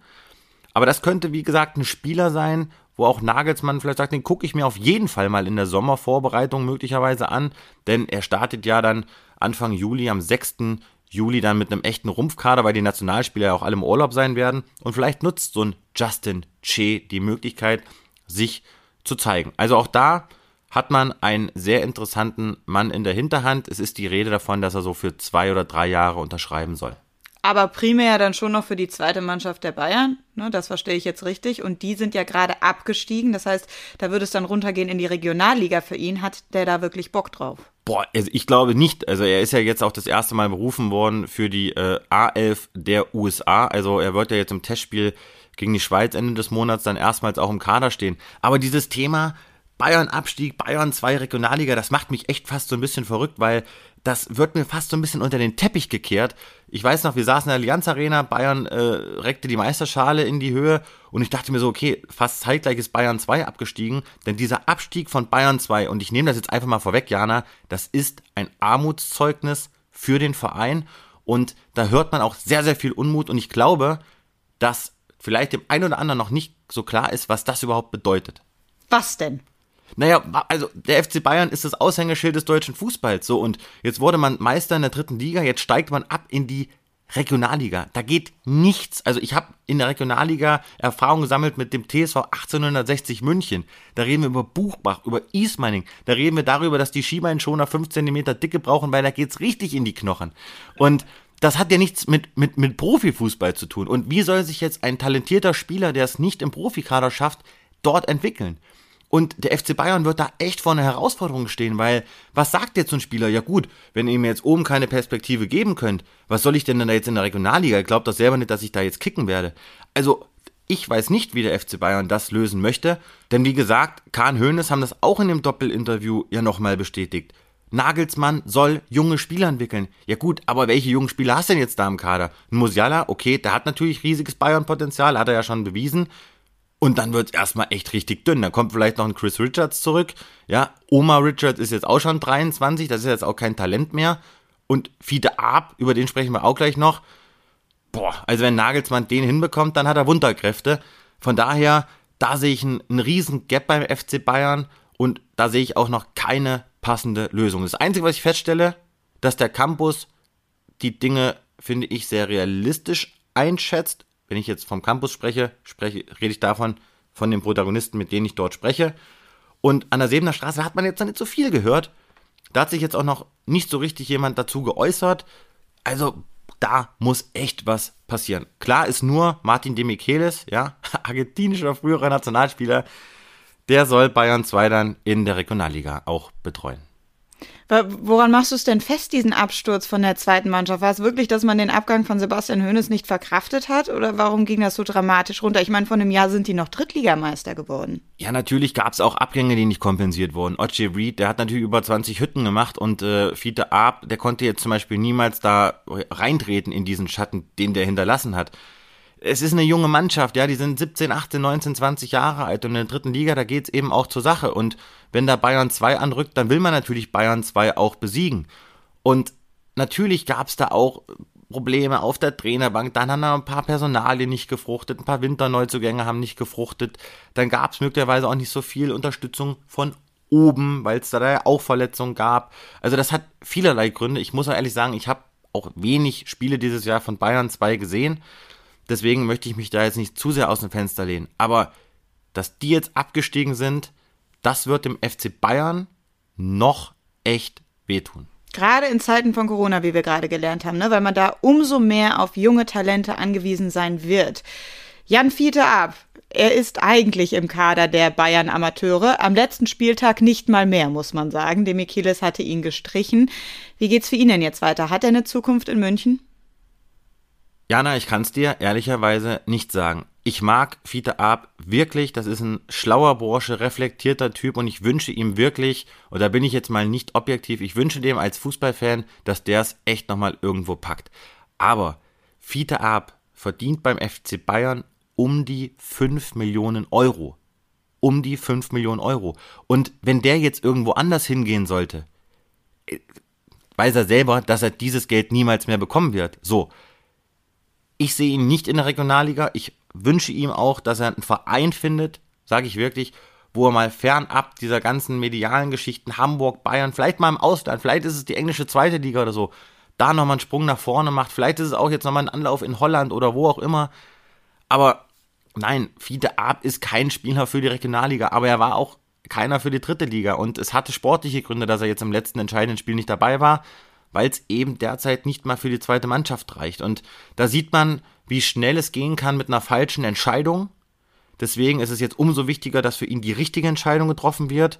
Aber das könnte, wie gesagt, ein Spieler sein, wo auch Nagelsmann vielleicht sagt, den gucke ich mir auf jeden Fall mal in der Sommervorbereitung möglicherweise an, denn er startet ja dann Anfang Juli am 6. Juli dann mit einem echten Rumpfkader, weil die Nationalspieler ja auch alle im Urlaub sein werden. Und vielleicht nutzt so ein Justin Che die Möglichkeit, sich zu zeigen. Also auch da hat man einen sehr interessanten Mann in der Hinterhand. Es ist die Rede davon, dass er so für zwei oder drei Jahre unterschreiben soll. Aber primär dann schon noch für die zweite Mannschaft der Bayern, ne, das verstehe ich jetzt richtig. Und die sind ja gerade abgestiegen. Das heißt, da würde es dann runtergehen in die Regionalliga für ihn. Hat der da wirklich Bock drauf? Boah, also ich glaube nicht. Also er ist ja jetzt auch das erste Mal berufen worden für die äh, A11 der USA. Also er wird ja jetzt im Testspiel gegen die Schweiz Ende des Monats dann erstmals auch im Kader stehen. Aber dieses Thema Bayern-Abstieg, Bayern 2 Regionalliga, das macht mich echt fast so ein bisschen verrückt, weil das wird mir fast so ein bisschen unter den Teppich gekehrt. Ich weiß noch, wir saßen in der Allianz Arena, Bayern äh, reckte die Meisterschale in die Höhe und ich dachte mir so, okay, fast zeitgleich ist Bayern 2 abgestiegen, denn dieser Abstieg von Bayern 2, und ich nehme das jetzt einfach mal vorweg, Jana, das ist ein Armutszeugnis für den Verein und da hört man auch sehr, sehr viel Unmut und ich glaube, dass vielleicht dem einen oder anderen noch nicht so klar ist, was das überhaupt bedeutet. Was denn? Naja, also der FC Bayern ist das Aushängeschild des deutschen Fußballs so und jetzt wurde man Meister in der dritten Liga, jetzt steigt man ab in die Regionalliga. Da geht nichts. Also ich habe in der Regionalliga Erfahrung gesammelt mit dem TSV 1860 München. Da reden wir über Buchbach, über Ismaning. Da reden wir darüber, dass die Skibeinschoner 5 cm Dicke brauchen, weil da geht's richtig in die Knochen. Und das hat ja nichts mit, mit, mit Profifußball zu tun. Und wie soll sich jetzt ein talentierter Spieler, der es nicht im Profikader schafft, dort entwickeln? Und der FC Bayern wird da echt vor einer Herausforderung stehen, weil was sagt jetzt so ein Spieler? Ja gut, wenn ihr mir jetzt oben keine Perspektive geben könnt, was soll ich denn da jetzt in der Regionalliga? Ich glaube das selber nicht, dass ich da jetzt kicken werde. Also ich weiß nicht, wie der FC Bayern das lösen möchte, denn wie gesagt, Kahn Höhnes haben das auch in dem Doppelinterview ja nochmal bestätigt. Nagelsmann soll junge Spieler entwickeln. Ja gut, aber welche jungen Spieler hast du denn jetzt da im Kader? Musiala, okay, der hat natürlich riesiges Bayern-Potenzial, hat er ja schon bewiesen. Und dann wird es erstmal echt richtig dünn. Dann kommt vielleicht noch ein Chris Richards zurück. Ja, Oma Richards ist jetzt auch schon 23, das ist jetzt auch kein Talent mehr. Und Fiete Ab, über den sprechen wir auch gleich noch. Boah, also wenn Nagelsmann den hinbekommt, dann hat er Wunderkräfte. Von daher, da sehe ich einen, einen riesen Gap beim FC Bayern und da sehe ich auch noch keine passende Lösung. Das Einzige, was ich feststelle, dass der Campus die Dinge, finde ich, sehr realistisch einschätzt wenn ich jetzt vom Campus spreche, spreche rede ich davon, von den Protagonisten, mit denen ich dort spreche. Und an der Sebener Straße hat man jetzt noch nicht so viel gehört. Da hat sich jetzt auch noch nicht so richtig jemand dazu geäußert. Also da muss echt was passieren. Klar ist nur Martin de Michelis, ja, argentinischer früherer Nationalspieler, der soll Bayern 2 dann in der Regionalliga auch betreuen. Woran machst du es denn fest, diesen Absturz von der zweiten Mannschaft? War es wirklich, dass man den Abgang von Sebastian Hoeneß nicht verkraftet hat? Oder warum ging das so dramatisch runter? Ich meine, vor einem Jahr sind die noch Drittligameister geworden. Ja, natürlich gab es auch Abgänge, die nicht kompensiert wurden. Oche Reed, der hat natürlich über 20 Hütten gemacht und äh, Fiete Ab, der konnte jetzt zum Beispiel niemals da reintreten in diesen Schatten, den der hinterlassen hat es ist eine junge Mannschaft, ja, die sind 17, 18, 19, 20 Jahre alt und in der dritten Liga, da geht's eben auch zur Sache. Und wenn da Bayern 2 anrückt, dann will man natürlich Bayern 2 auch besiegen. Und natürlich gab's da auch Probleme auf der Trainerbank, dann haben da ein paar Personalien nicht gefruchtet, ein paar Winterneuzugänge haben nicht gefruchtet, dann gab's möglicherweise auch nicht so viel Unterstützung von oben, weil es da ja auch Verletzungen gab. Also das hat vielerlei Gründe. Ich muss auch ehrlich sagen, ich habe auch wenig Spiele dieses Jahr von Bayern 2 gesehen. Deswegen möchte ich mich da jetzt nicht zu sehr aus dem Fenster lehnen. Aber dass die jetzt abgestiegen sind, das wird dem FC Bayern noch echt wehtun. Gerade in Zeiten von Corona, wie wir gerade gelernt haben, ne? weil man da umso mehr auf junge Talente angewiesen sein wird. Jan Fiete ab. er ist eigentlich im Kader der Bayern Amateure. Am letzten Spieltag nicht mal mehr, muss man sagen. Demichelis hatte ihn gestrichen. Wie geht's für ihn denn jetzt weiter? Hat er eine Zukunft in München? Jana, ich kann es dir ehrlicherweise nicht sagen. Ich mag Fiete Ab wirklich, das ist ein schlauer Bursche, reflektierter Typ und ich wünsche ihm wirklich, und da bin ich jetzt mal nicht objektiv, ich wünsche dem als Fußballfan, dass der es echt nochmal irgendwo packt. Aber Fiete Ab verdient beim FC Bayern um die 5 Millionen Euro. Um die 5 Millionen Euro. Und wenn der jetzt irgendwo anders hingehen sollte, äh, weiß er selber, dass er dieses Geld niemals mehr bekommen wird. So. Ich sehe ihn nicht in der Regionalliga. Ich wünsche ihm auch, dass er einen Verein findet, sage ich wirklich, wo er mal fernab dieser ganzen medialen Geschichten, Hamburg, Bayern, vielleicht mal im Ausland, vielleicht ist es die englische zweite Liga oder so, da nochmal einen Sprung nach vorne macht. Vielleicht ist es auch jetzt nochmal ein Anlauf in Holland oder wo auch immer. Aber nein, Fiete Ab ist kein Spieler für die Regionalliga, aber er war auch keiner für die dritte Liga. Und es hatte sportliche Gründe, dass er jetzt im letzten entscheidenden Spiel nicht dabei war, weil es eben derzeit nicht mal für die zweite Mannschaft reicht. Und da sieht man, wie schnell es gehen kann mit einer falschen Entscheidung. Deswegen ist es jetzt umso wichtiger, dass für ihn die richtige Entscheidung getroffen wird.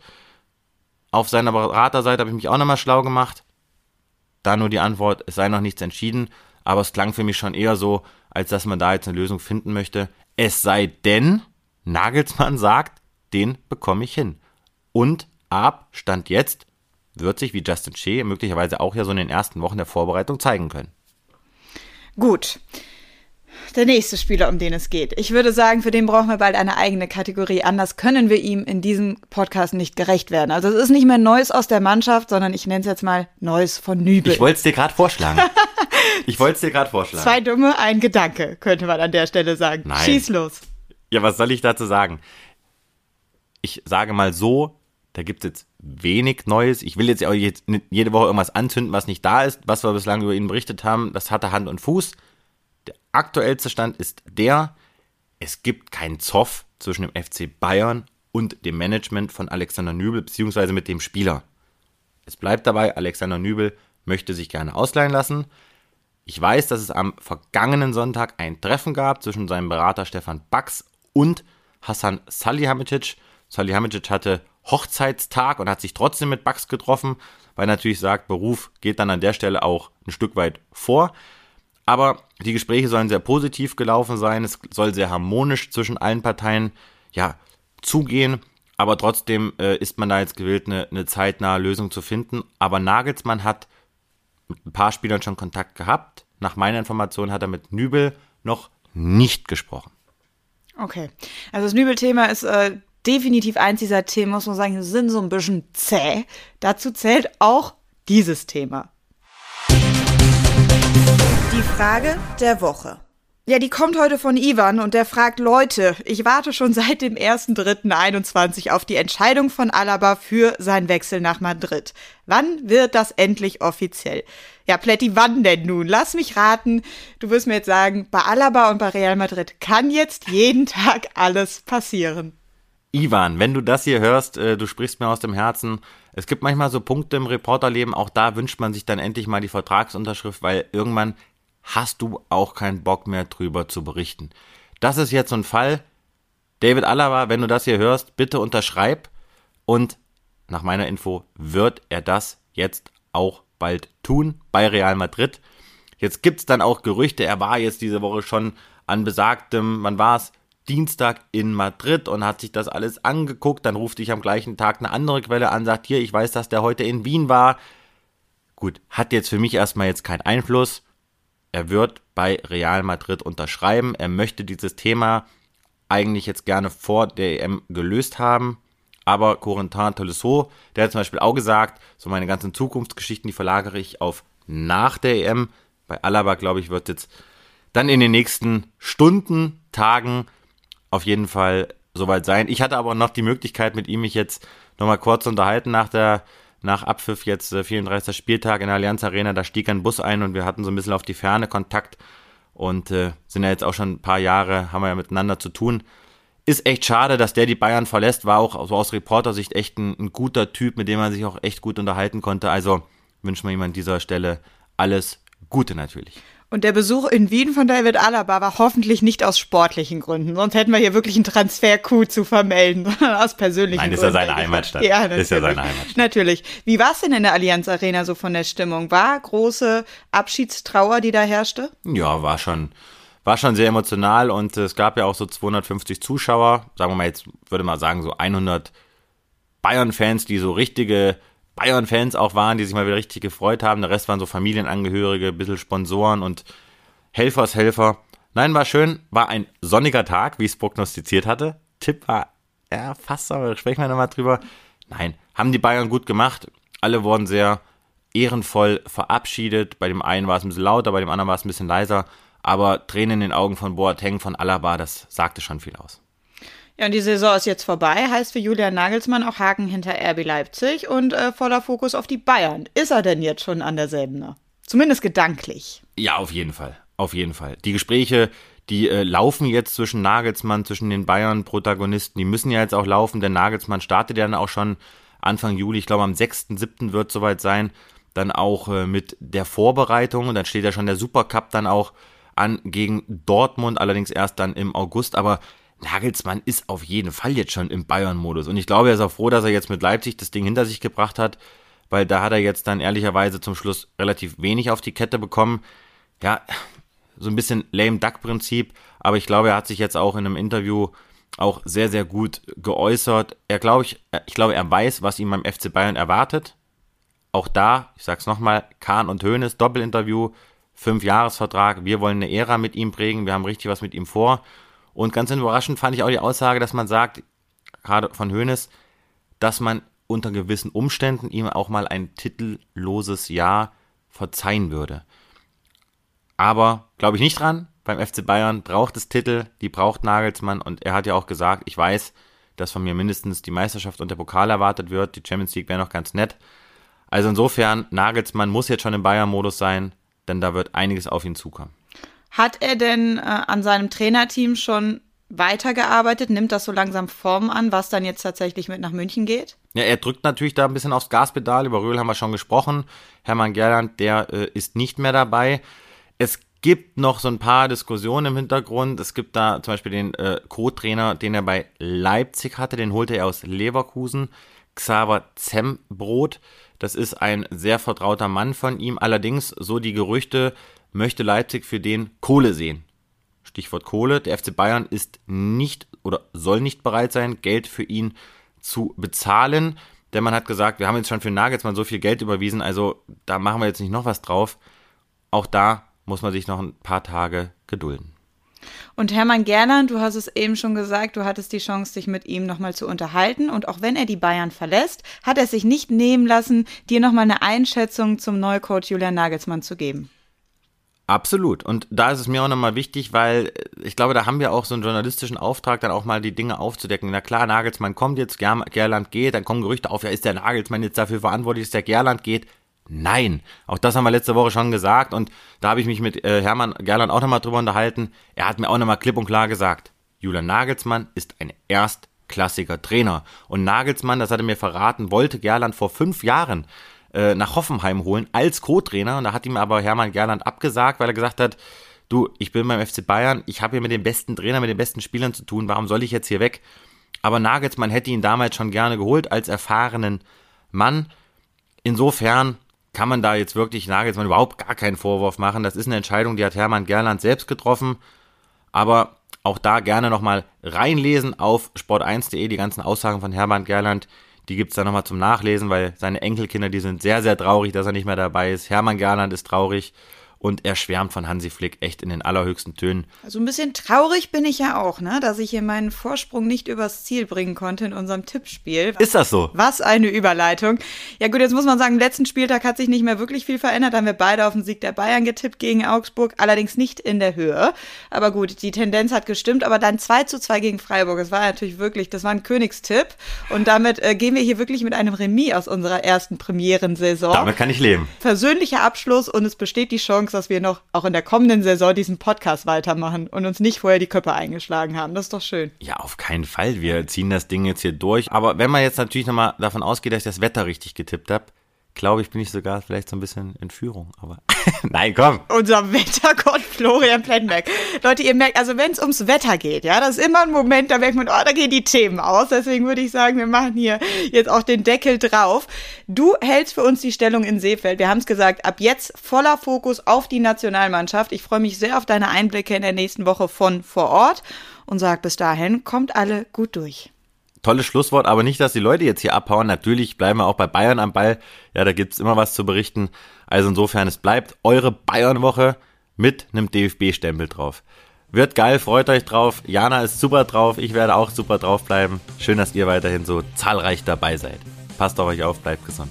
Auf seiner Beraterseite habe ich mich auch nochmal schlau gemacht. Da nur die Antwort, es sei noch nichts entschieden. Aber es klang für mich schon eher so, als dass man da jetzt eine Lösung finden möchte. Es sei denn, Nagelsmann sagt, den bekomme ich hin. Und ab Stand jetzt wird sich, wie Justin Shea möglicherweise auch ja so in den ersten Wochen der Vorbereitung zeigen können. Gut. Der nächste Spieler, um den es geht. Ich würde sagen, für den brauchen wir bald eine eigene Kategorie. Anders können wir ihm in diesem Podcast nicht gerecht werden. Also es ist nicht mehr Neues aus der Mannschaft, sondern ich nenne es jetzt mal Neues von Nübel. Ich wollte es dir gerade vorschlagen. ich wollte es dir gerade vorschlagen. Zwei Dumme, ein Gedanke, könnte man an der Stelle sagen. Nein. Schieß los. Ja, was soll ich dazu sagen? Ich sage mal so, da gibt es jetzt wenig Neues. Ich will jetzt auch jetzt jede Woche irgendwas anzünden, was nicht da ist. Was wir bislang über ihn berichtet haben, das hatte Hand und Fuß. Der aktuellste Stand ist der, es gibt keinen Zoff zwischen dem FC Bayern und dem Management von Alexander Nübel, beziehungsweise mit dem Spieler. Es bleibt dabei, Alexander Nübel möchte sich gerne ausleihen lassen. Ich weiß, dass es am vergangenen Sonntag ein Treffen gab zwischen seinem Berater Stefan Bax und Hassan Salihamidzic. Salihamidzic hatte Hochzeitstag und hat sich trotzdem mit Bax getroffen, weil natürlich sagt, Beruf geht dann an der Stelle auch ein Stück weit vor. Aber die Gespräche sollen sehr positiv gelaufen sein. Es soll sehr harmonisch zwischen allen Parteien ja, zugehen. Aber trotzdem äh, ist man da jetzt gewillt, eine, eine zeitnahe Lösung zu finden. Aber Nagelsmann hat mit ein paar Spielern schon Kontakt gehabt. Nach meiner Information hat er mit Nübel noch nicht gesprochen. Okay. Also das Nübel-Thema ist äh, definitiv eins dieser Themen, muss man sagen, sind so ein bisschen zäh. Dazu zählt auch dieses Thema. Die Frage der Woche. Ja, die kommt heute von Ivan und der fragt Leute, ich warte schon seit dem 1.3.21 auf die Entscheidung von Alaba für seinen Wechsel nach Madrid. Wann wird das endlich offiziell? Ja, Pletti, wann denn nun? Lass mich raten. Du wirst mir jetzt sagen, bei Alaba und bei Real Madrid kann jetzt jeden Tag alles passieren. Ivan, wenn du das hier hörst, äh, du sprichst mir aus dem Herzen. Es gibt manchmal so Punkte im Reporterleben, auch da wünscht man sich dann endlich mal die Vertragsunterschrift, weil irgendwann hast du auch keinen Bock mehr drüber zu berichten. Das ist jetzt so ein Fall. David Alaba, wenn du das hier hörst, bitte unterschreib und nach meiner Info wird er das jetzt auch bald tun bei Real Madrid. Jetzt gibt es dann auch Gerüchte, er war jetzt diese Woche schon an besagtem, wann war es? Dienstag in Madrid und hat sich das alles angeguckt. Dann ruft dich am gleichen Tag eine andere Quelle an, sagt hier, ich weiß, dass der heute in Wien war. Gut, hat jetzt für mich erstmal jetzt keinen Einfluss er wird bei Real Madrid unterschreiben. Er möchte dieses Thema eigentlich jetzt gerne vor der EM gelöst haben. Aber Corentin Tolisso, der hat zum Beispiel auch gesagt, so meine ganzen Zukunftsgeschichten, die verlagere ich auf nach der EM. Bei Alaba, glaube ich, wird jetzt dann in den nächsten Stunden, Tagen auf jeden Fall soweit sein. Ich hatte aber noch die Möglichkeit, mit ihm mich jetzt nochmal kurz unterhalten nach der nach Abpfiff jetzt äh, 34. Spieltag in der Allianz Arena, da stieg ein Bus ein und wir hatten so ein bisschen auf die Ferne Kontakt und äh, sind ja jetzt auch schon ein paar Jahre, haben wir ja miteinander zu tun. Ist echt schade, dass der die Bayern verlässt, war auch so aus Reportersicht echt ein, ein guter Typ, mit dem man sich auch echt gut unterhalten konnte. Also wünschen wir ihm an dieser Stelle alles Gute natürlich. Und der Besuch in Wien von David Alaba war hoffentlich nicht aus sportlichen Gründen. Sonst hätten wir hier wirklich einen Transfer-Coup zu vermelden, sondern aus persönlichen Nein, Gründen. ist ja seine Heimatstadt. Ja, natürlich. Ist ja seine Heimatstadt. Natürlich. Wie war es denn in der Allianz Arena so von der Stimmung? War große Abschiedstrauer, die da herrschte? Ja, war schon, war schon sehr emotional und es gab ja auch so 250 Zuschauer, sagen wir mal jetzt, würde mal sagen, so 100 Bayern-Fans, die so richtige Bayern-Fans auch waren, die sich mal wieder richtig gefreut haben. Der Rest waren so Familienangehörige, ein bisschen Sponsoren und Helfershelfer. Nein, war schön, war ein sonniger Tag, wie ich es prognostiziert hatte. Tipp war, ja, fast, aber sprechen wir nochmal drüber. Nein, haben die Bayern gut gemacht. Alle wurden sehr ehrenvoll verabschiedet. Bei dem einen war es ein bisschen lauter, bei dem anderen war es ein bisschen leiser. Aber Tränen in den Augen von Boateng, von Alaba, das sagte schon viel aus. Ja, und die Saison ist jetzt vorbei, heißt für Julian Nagelsmann auch Haken hinter RB Leipzig und äh, voller Fokus auf die Bayern. Ist er denn jetzt schon an derselben? Ne? Zumindest gedanklich. Ja, auf jeden Fall. Auf jeden Fall. Die Gespräche, die äh, laufen jetzt zwischen Nagelsmann, zwischen den Bayern-Protagonisten. Die müssen ja jetzt auch laufen, denn Nagelsmann startet ja dann auch schon Anfang Juli. Ich glaube, am 6.7. wird soweit sein. Dann auch äh, mit der Vorbereitung. Und dann steht ja schon der Supercup dann auch an gegen Dortmund, allerdings erst dann im August. Aber Nagelsmann ist auf jeden Fall jetzt schon im Bayern-Modus. Und ich glaube, er ist auch froh, dass er jetzt mit Leipzig das Ding hinter sich gebracht hat, weil da hat er jetzt dann ehrlicherweise zum Schluss relativ wenig auf die Kette bekommen. Ja, so ein bisschen lame Duck-Prinzip, aber ich glaube, er hat sich jetzt auch in einem Interview auch sehr, sehr gut geäußert. Er glaube ich, ich glaube, er weiß, was ihm beim FC Bayern erwartet. Auch da, ich sag's nochmal, Kahn und Hoeneß, Doppelinterview, Fünf-Jahres-Vertrag, wir wollen eine Ära mit ihm prägen, wir haben richtig was mit ihm vor. Und ganz überraschend fand ich auch die Aussage, dass man sagt, gerade von Hoeneß, dass man unter gewissen Umständen ihm auch mal ein titelloses Jahr verzeihen würde. Aber glaube ich nicht dran. Beim FC Bayern braucht es Titel, die braucht Nagelsmann und er hat ja auch gesagt, ich weiß, dass von mir mindestens die Meisterschaft und der Pokal erwartet wird. Die Champions League wäre noch ganz nett. Also insofern, Nagelsmann muss jetzt schon im Bayern-Modus sein, denn da wird einiges auf ihn zukommen. Hat er denn äh, an seinem Trainerteam schon weitergearbeitet? Nimmt das so langsam Form an, was dann jetzt tatsächlich mit nach München geht? Ja, er drückt natürlich da ein bisschen aufs Gaspedal. Über Röhl haben wir schon gesprochen. Hermann Gerland, der äh, ist nicht mehr dabei. Es gibt noch so ein paar Diskussionen im Hintergrund. Es gibt da zum Beispiel den äh, Co-Trainer, den er bei Leipzig hatte, den holte er aus Leverkusen, Xaver Zembrot. Das ist ein sehr vertrauter Mann von ihm. Allerdings, so die Gerüchte, möchte Leipzig für den Kohle sehen. Stichwort Kohle. Der FC Bayern ist nicht oder soll nicht bereit sein, Geld für ihn zu bezahlen. Denn man hat gesagt, wir haben jetzt schon für Nagelsmann so viel Geld überwiesen, also da machen wir jetzt nicht noch was drauf. Auch da muss man sich noch ein paar Tage gedulden. Und Hermann Gerland, du hast es eben schon gesagt, du hattest die Chance, dich mit ihm nochmal zu unterhalten. Und auch wenn er die Bayern verlässt, hat er sich nicht nehmen lassen, dir nochmal eine Einschätzung zum Neucoach Julian Nagelsmann zu geben. Absolut. Und da ist es mir auch nochmal wichtig, weil ich glaube, da haben wir auch so einen journalistischen Auftrag, dann auch mal die Dinge aufzudecken. Na klar, Nagelsmann kommt jetzt, Gerland geht, dann kommen Gerüchte auf, ja, ist der Nagelsmann jetzt dafür verantwortlich, dass der Gerland geht? Nein, auch das haben wir letzte Woche schon gesagt und da habe ich mich mit äh, Hermann Gerland auch nochmal drüber unterhalten. Er hat mir auch nochmal klipp und klar gesagt, Julian Nagelsmann ist ein erstklassiger Trainer. Und Nagelsmann, das hat er mir verraten, wollte Gerland vor fünf Jahren äh, nach Hoffenheim holen als Co-Trainer. Und da hat ihm aber Hermann Gerland abgesagt, weil er gesagt hat, du, ich bin beim FC Bayern, ich habe hier mit dem besten Trainer, mit den besten Spielern zu tun, warum soll ich jetzt hier weg? Aber Nagelsmann hätte ihn damals schon gerne geholt als erfahrenen Mann. Insofern kann man da jetzt wirklich Nagelsmann überhaupt gar keinen Vorwurf machen. Das ist eine Entscheidung, die hat Hermann Gerland selbst getroffen. Aber auch da gerne nochmal reinlesen auf sport1.de, die ganzen Aussagen von Hermann Gerland. Die gibt's da nochmal zum Nachlesen, weil seine Enkelkinder, die sind sehr, sehr traurig, dass er nicht mehr dabei ist. Hermann Gerland ist traurig und er schwärmt von Hansi Flick echt in den allerhöchsten Tönen. Also ein bisschen traurig bin ich ja auch, ne, dass ich hier meinen Vorsprung nicht übers Ziel bringen konnte in unserem Tippspiel. Ist das so? Was eine Überleitung. Ja gut, jetzt muss man sagen, im letzten Spieltag hat sich nicht mehr wirklich viel verändert. Da haben wir beide auf den Sieg der Bayern getippt gegen Augsburg, allerdings nicht in der Höhe. Aber gut, die Tendenz hat gestimmt, aber dann 2 zu 2 gegen Freiburg. Das war natürlich wirklich, das war ein Königstipp. Und damit äh, gehen wir hier wirklich mit einem Remis aus unserer ersten Premierensaison. Damit kann ich leben. Persönlicher Abschluss und es besteht die Chance, dass wir noch auch in der kommenden Saison diesen Podcast weitermachen und uns nicht vorher die Köpfe eingeschlagen haben. Das ist doch schön. Ja, auf keinen Fall. Wir ziehen das Ding jetzt hier durch. Aber wenn man jetzt natürlich nochmal davon ausgeht, dass ich das Wetter richtig getippt habe, glaube ich, bin ich sogar vielleicht so ein bisschen in Führung. Aber nein, komm. Unser Wettergott Florian Plettenberg. Leute, ihr merkt, also wenn es ums Wetter geht, ja, das ist immer ein Moment, da merkt man, oh, da gehen die Themen aus. Deswegen würde ich sagen, wir machen hier jetzt auch den Deckel drauf. Du hältst für uns die Stellung in Seefeld. Wir haben es gesagt, ab jetzt voller Fokus auf die Nationalmannschaft. Ich freue mich sehr auf deine Einblicke in der nächsten Woche von vor Ort und sag bis dahin, kommt alle gut durch tolles Schlusswort, aber nicht, dass die Leute jetzt hier abhauen. Natürlich bleiben wir auch bei Bayern am Ball. Ja, da gibt's immer was zu berichten. Also insofern, es bleibt eure Bayern-Woche mit einem DFB-Stempel drauf. Wird geil, freut euch drauf. Jana ist super drauf, ich werde auch super drauf bleiben. Schön, dass ihr weiterhin so zahlreich dabei seid. Passt auf euch auf, bleibt gesund.